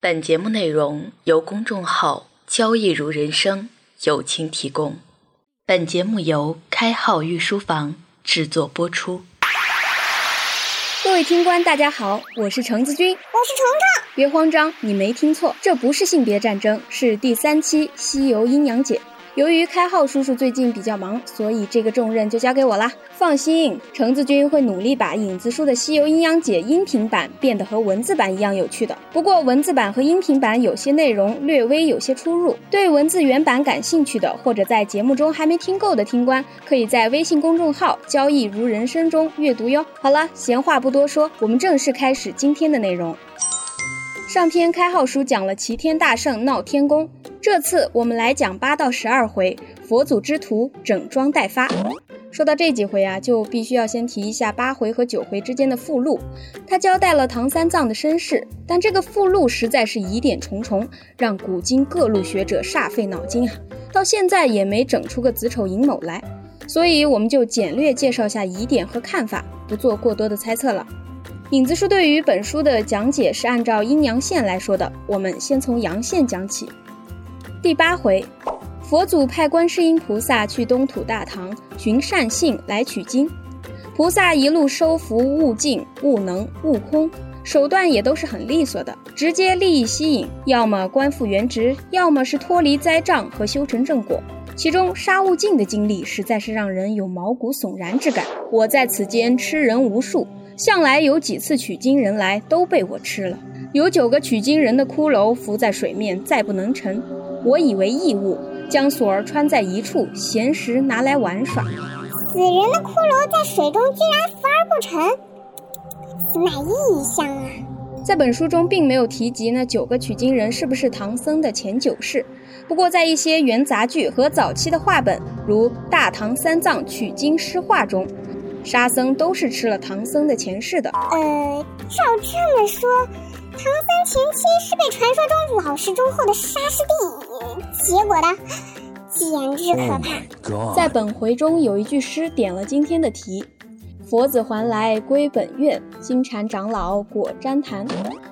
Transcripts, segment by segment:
本节目内容由公众号“交易如人生”友情提供，本节目由开号御书房制作播出。各位听官，大家好，我是橙子君，我是虫虫。别慌张，你没听错，这不是性别战争，是第三期《西游阴阳解》。由于开号叔叔最近比较忙，所以这个重任就交给我啦。放心，橙子君会努力把影子叔的《西游阴阳解》音频版变得和文字版一样有趣的。不过文字版和音频版有些内容略微有些出入，对文字原版感兴趣的，或者在节目中还没听够的听官，可以在微信公众号“交易如人生”中阅读哟。好了，闲话不多说，我们正式开始今天的内容。上篇开号书讲了齐天大圣闹天宫，这次我们来讲八到十二回佛祖之徒整装待发。说到这几回啊，就必须要先提一下八回和九回之间的附录，他交代了唐三藏的身世，但这个附录实在是疑点重重，让古今各路学者煞费脑筋啊，到现在也没整出个子丑寅卯来，所以我们就简略介绍下疑点和看法，不做过多的猜测了。影子书对于本书的讲解是按照阴阳线来说的，我们先从阳线讲起。第八回，佛祖派观世音菩萨去东土大唐寻善信来取经，菩萨一路收服悟净、悟能、悟空，手段也都是很利索的，直接利益吸引，要么官复原职，要么是脱离灾障和修成正果。其中杀悟净的经历实在是让人有毛骨悚然之感。我在此间吃人无数。向来有几次取经人来，都被我吃了。有九个取经人的骷髅浮在水面，再不能沉。我以为异物，将锁儿穿在一处，闲时拿来玩耍。死人的骷髅在水中居然浮而不沉，此乃异象啊！在本书中并没有提及那九个取经人是不是唐僧的前九世，不过在一些元杂剧和早期的画本，如《大唐三藏取经诗画》中。沙僧都是吃了唐僧的前世的。呃，照这么说，唐僧前期是被传说中老实忠厚的沙师弟结果的，简直可怕。在本回中有一句诗点了今天的题：“佛子还来归本愿，金蝉长老果旃檀。”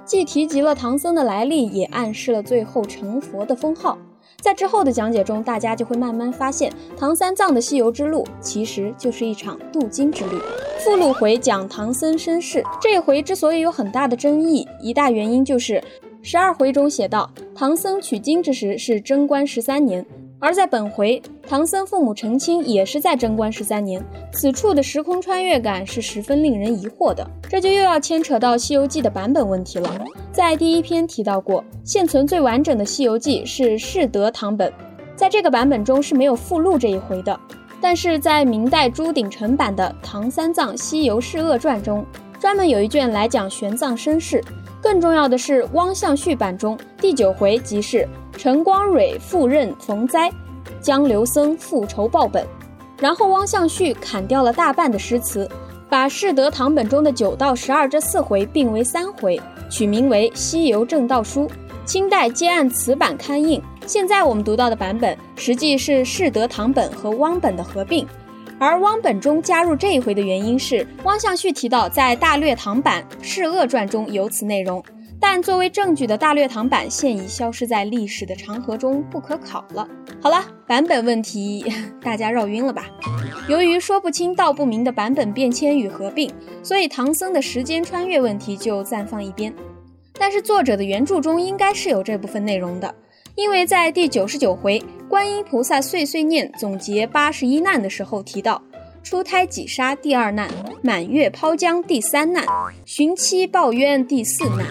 既提及了唐僧的来历，也暗示了最后成佛的封号。在之后的讲解中，大家就会慢慢发现，唐三藏的西游之路其实就是一场渡金之旅。附录回讲唐僧身世，这回之所以有很大的争议，一大原因就是十二回中写道，唐僧取经之时是贞观十三年。而在本回，唐僧父母成亲也是在贞观十三年，此处的时空穿越感是十分令人疑惑的。这就又要牵扯到《西游记》的版本问题了。在第一篇提到过，现存最完整的《西游记》是世德堂本，在这个版本中是没有附录这一回的。但是在明代朱鼎臣版的《唐三藏西游释厄传》中，专门有一卷来讲玄奘身世。更重要的是，汪象旭版中第九回即是陈光蕊赴任逢灾，江流僧复仇报本。然后汪象旭砍掉了大半的诗词，把世德堂本中的九到十二这四回并为三回，取名为《西游正道书》。清代皆按此版刊印。现在我们读到的版本，实际是世德堂本和汪本的合并。而汪本中加入这一回的原因是，汪象旭提到在大略堂版《释厄传》中有此内容，但作为证据的大略唐版现已消失在历史的长河中，不可考了。好了，版本问题大家绕晕了吧？由于说不清道不明的版本变迁与合并，所以唐僧的时间穿越问题就暂放一边。但是作者的原著中应该是有这部分内容的。因为在第九十九回观音菩萨碎碎念总结八十一难的时候提到，出胎几杀第二难，满月抛江第三难，寻妻报冤第四难，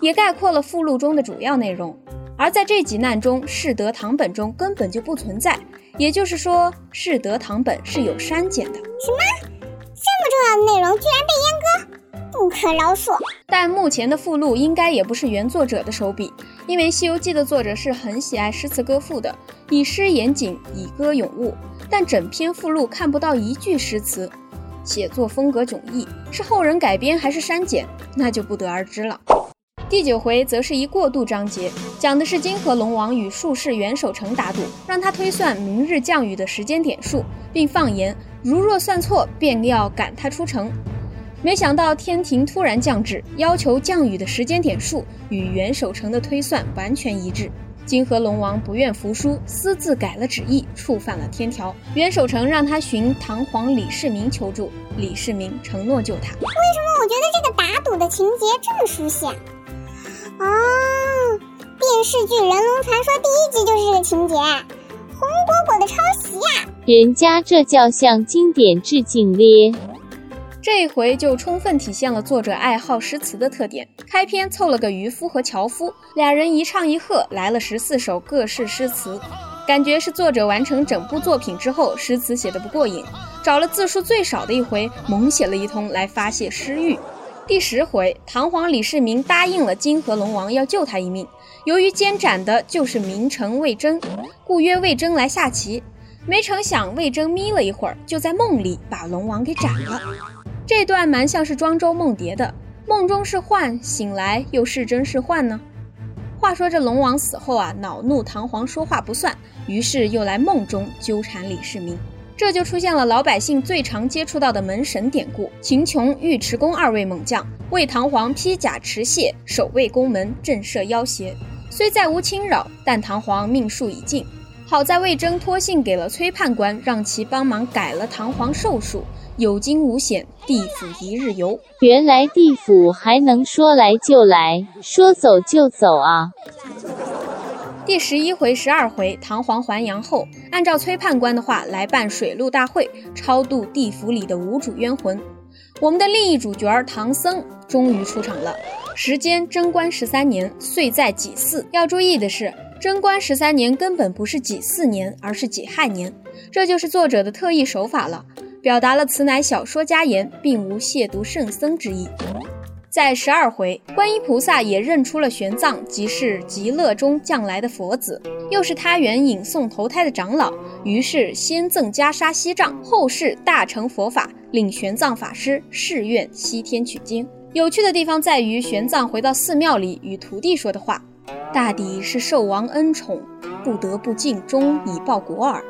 也概括了附录中的主要内容。而在这几难中，世德堂本中根本就不存在，也就是说，世德堂本是有删减的。什么？这么重要的内容居然被阉割？不可饶恕！但目前的附录应该也不是原作者的手笔，因为《西游记》的作者是很喜爱诗词歌赋的，以诗言景，以歌咏物。但整篇附录看不到一句诗词，写作风格迥异，是后人改编还是删减，那就不得而知了。第九回则是一过渡章节，讲的是金河龙王与术士袁守诚打赌，让他推算明日降雨的时间点数，并放言如若算错，便要赶他出城。没想到天庭突然降旨，要求降雨的时间点数与袁守诚的推算完全一致。金河龙王不愿服输，私自改了旨意，触犯了天条。袁守诚让他寻唐皇李世民求助，李世民承诺救他。为什么我觉得这个打赌的情节这么熟悉啊？哦，电视剧《人龙传说》第一集就是这个情节，红果果的抄袭呀！人家这叫向经典致敬咧。这一回就充分体现了作者爱好诗词的特点。开篇凑了个渔夫和樵夫，俩人一唱一和，来了十四首各式诗词，感觉是作者完成整部作品之后，诗词写的不过瘾，找了字数最少的一回，猛写了一通来发泄诗欲。第十回，唐皇李世民答应了金河龙王要救他一命，由于监斩的就是名臣魏征，故约魏征来下棋，没成想魏征眯了一会儿，就在梦里把龙王给斩了。这段蛮像是庄周梦蝶的，梦中是幻，醒来又是真是幻呢？话说这龙王死后啊，恼怒唐皇说话不算，于是又来梦中纠缠李世民，这就出现了老百姓最常接触到的门神典故：秦琼、尉迟恭二位猛将为唐皇披甲持械，守卫宫门，震慑妖邪。虽再无侵扰，但唐皇命数已尽。好在魏征托信给了崔判官，让其帮忙改了唐皇寿数。有惊无险，地府一日游。原来地府还能说来就来，说走就走啊！第十一回、十二回，唐皇还阳后，按照崔判官的话来办水陆大会，超度地府里的无主冤魂。我们的另一主角唐僧终于出场了。时间贞观十三年，岁在己巳。要注意的是，贞观十三年根本不是己巳年，而是己亥年，这就是作者的特异手法了。表达了此乃小说家言，并无亵渎圣僧之意。在十二回，观音菩萨也认出了玄奘即是极乐中降来的佛子，又是他原引送投胎的长老，于是先赠袈裟西藏，后世大成佛法，令玄奘法师誓愿西天取经。有趣的地方在于，玄奘回到寺庙里与徒弟说的话，大抵是受王恩宠，不得不尽忠以报国耳。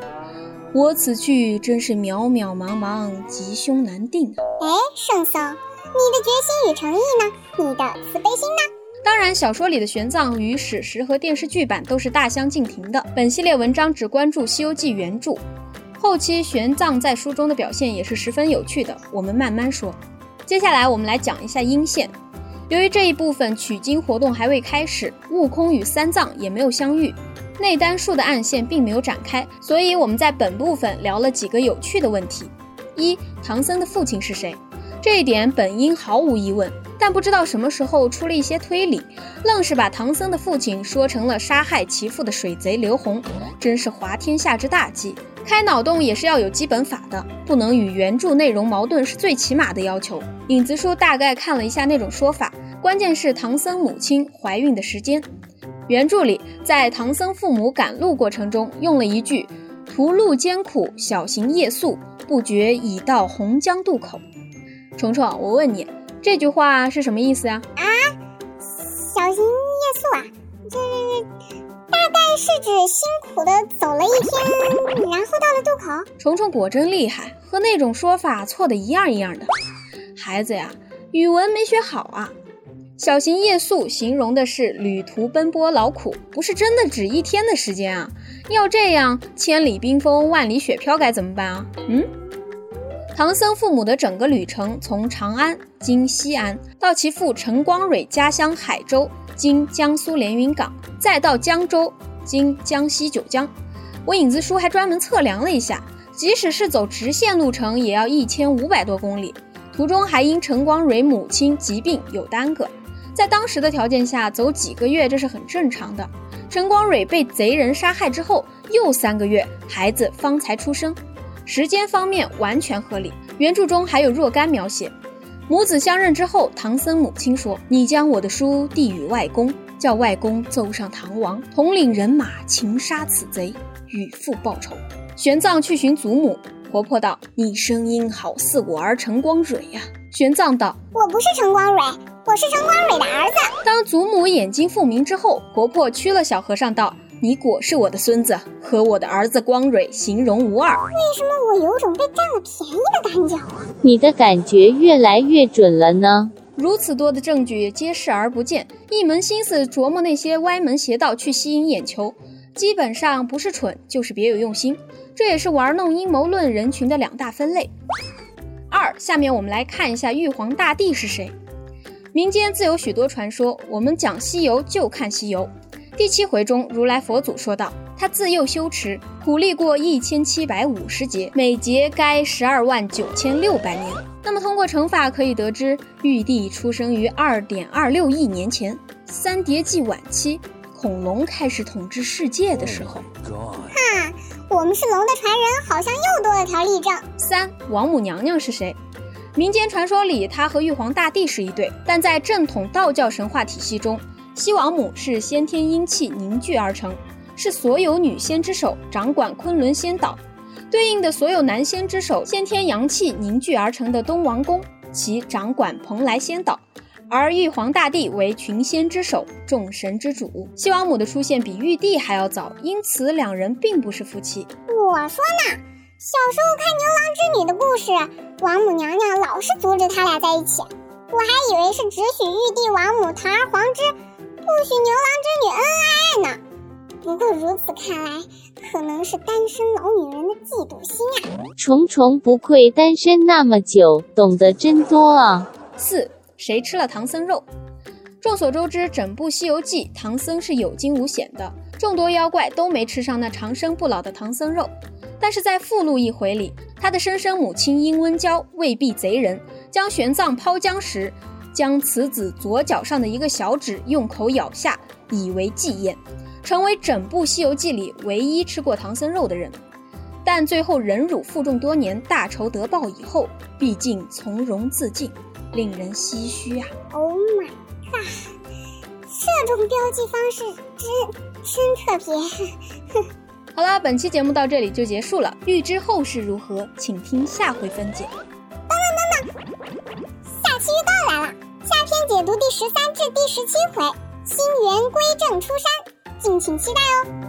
我此去真是渺渺茫茫，吉凶难定啊！哎，圣僧，你的决心与诚意呢？你的慈悲心呢？当然，小说里的玄奘与史实和电视剧版都是大相径庭的。本系列文章只关注《西游记》原著，后期玄奘在书中的表现也是十分有趣的。我们慢慢说。接下来我们来讲一下阴线。由于这一部分取经活动还未开始，悟空与三藏也没有相遇。内丹术的暗线并没有展开，所以我们在本部分聊了几个有趣的问题：一、唐僧的父亲是谁？这一点本应毫无疑问，但不知道什么时候出了一些推理，愣是把唐僧的父亲说成了杀害其父的水贼刘洪，真是滑天下之大稽。开脑洞也是要有基本法的，不能与原著内容矛盾是最起码的要求。影子叔大概看了一下那种说法，关键是唐僧母亲怀孕的时间。原著里，在唐僧父母赶路过程中，用了一句“途路艰苦，小行夜宿，不觉已到洪江渡口”。虫虫，我问你，这句话是什么意思呀？啊，小行夜宿啊，这大概是指辛苦的走了一天，然后到了渡口。虫虫果真厉害，和那种说法错的一样一样的。孩子呀，语文没学好啊。小行夜宿形容的是旅途奔波劳苦，不是真的指一天的时间啊！要这样，千里冰封，万里雪飘该怎么办啊？嗯，唐僧父母的整个旅程，从长安经西安，到其父陈光蕊家乡海州经江苏连云港，再到江州经江西九江。我影子叔还专门测量了一下，即使是走直线路程，也要一千五百多公里，途中还因陈光蕊母亲疾病有耽搁。在当时的条件下，走几个月这是很正常的。陈光蕊被贼人杀害之后，又三个月，孩子方才出生，时间方面完全合理。原著中还有若干描写，母子相认之后，唐僧母亲说：“你将我的书递与外公，叫外公奏上唐王，统领人马擒杀此贼，与父报仇。”玄奘去寻祖母，婆婆道：“你声音好似我儿陈光蕊呀。”玄奘道：“我不是陈光蕊。”我是陈光蕊的儿子。当祖母眼睛复明之后，婆婆屈了小和尚道：“你果是我的孙子，和我的儿子光蕊形容无二。为什么我有种被占了便宜的感觉啊？你的感觉越来越准了呢。如此多的证据皆视而不见，一门心思琢磨那些歪门邪道去吸引眼球，基本上不是蠢就是别有用心。这也是玩弄阴谋论人群的两大分类。二，下面我们来看一下玉皇大帝是谁。民间自有许多传说，我们讲西游就看西游。第七回中，如来佛祖说道：“他自幼修持，苦力过一千七百五十劫，每劫该十二万九千六百年。那么，通过乘法可以得知，玉帝出生于二点二六亿年前，三叠纪晚期，恐龙开始统治世界的时候。哈，我们是龙的传人，好像又多了条例证。三，王母娘娘是谁？民间传说里，她和玉皇大帝是一对，但在正统道教神话体系中。西王母是先天阴气凝聚而成，是所有女仙之首，掌管昆仑仙岛；对应的所有男仙之首，先天阳气凝聚而成的东王公，其掌管蓬莱仙岛。而玉皇大帝为群仙之首，众神之主。西王母的出现比玉帝还要早，因此两人并不是夫妻。我说呢，小时候看牛郎织女的故事，王母娘娘老是阻止他俩在一起，我还以为是只许玉帝王母堂而皇之。不许牛郎织女恩爱爱呢。不过如此看来，可能是单身老女人的嫉妒心啊。重重不愧单身那么久，懂得真多啊。四，谁吃了唐僧肉？众所周知，整部《西游记》，唐僧是有惊无险的，众多妖怪都没吃上那长生不老的唐僧肉。但是在附录一回里，他的生身母亲殷温娇为避贼人，将玄奘抛江时。将此子左脚上的一个小指用口咬下，以为祭宴，成为整部《西游记》里唯一吃过唐僧肉的人。但最后忍辱负重多年，大仇得报以后，毕竟从容自尽，令人唏嘘啊！Oh my god，这种标记方式真真特别。好了，本期节目到这里就结束了。欲知后事如何，请听下回分解。解读第十三至第十七回，星源归正出山，敬请期待哦。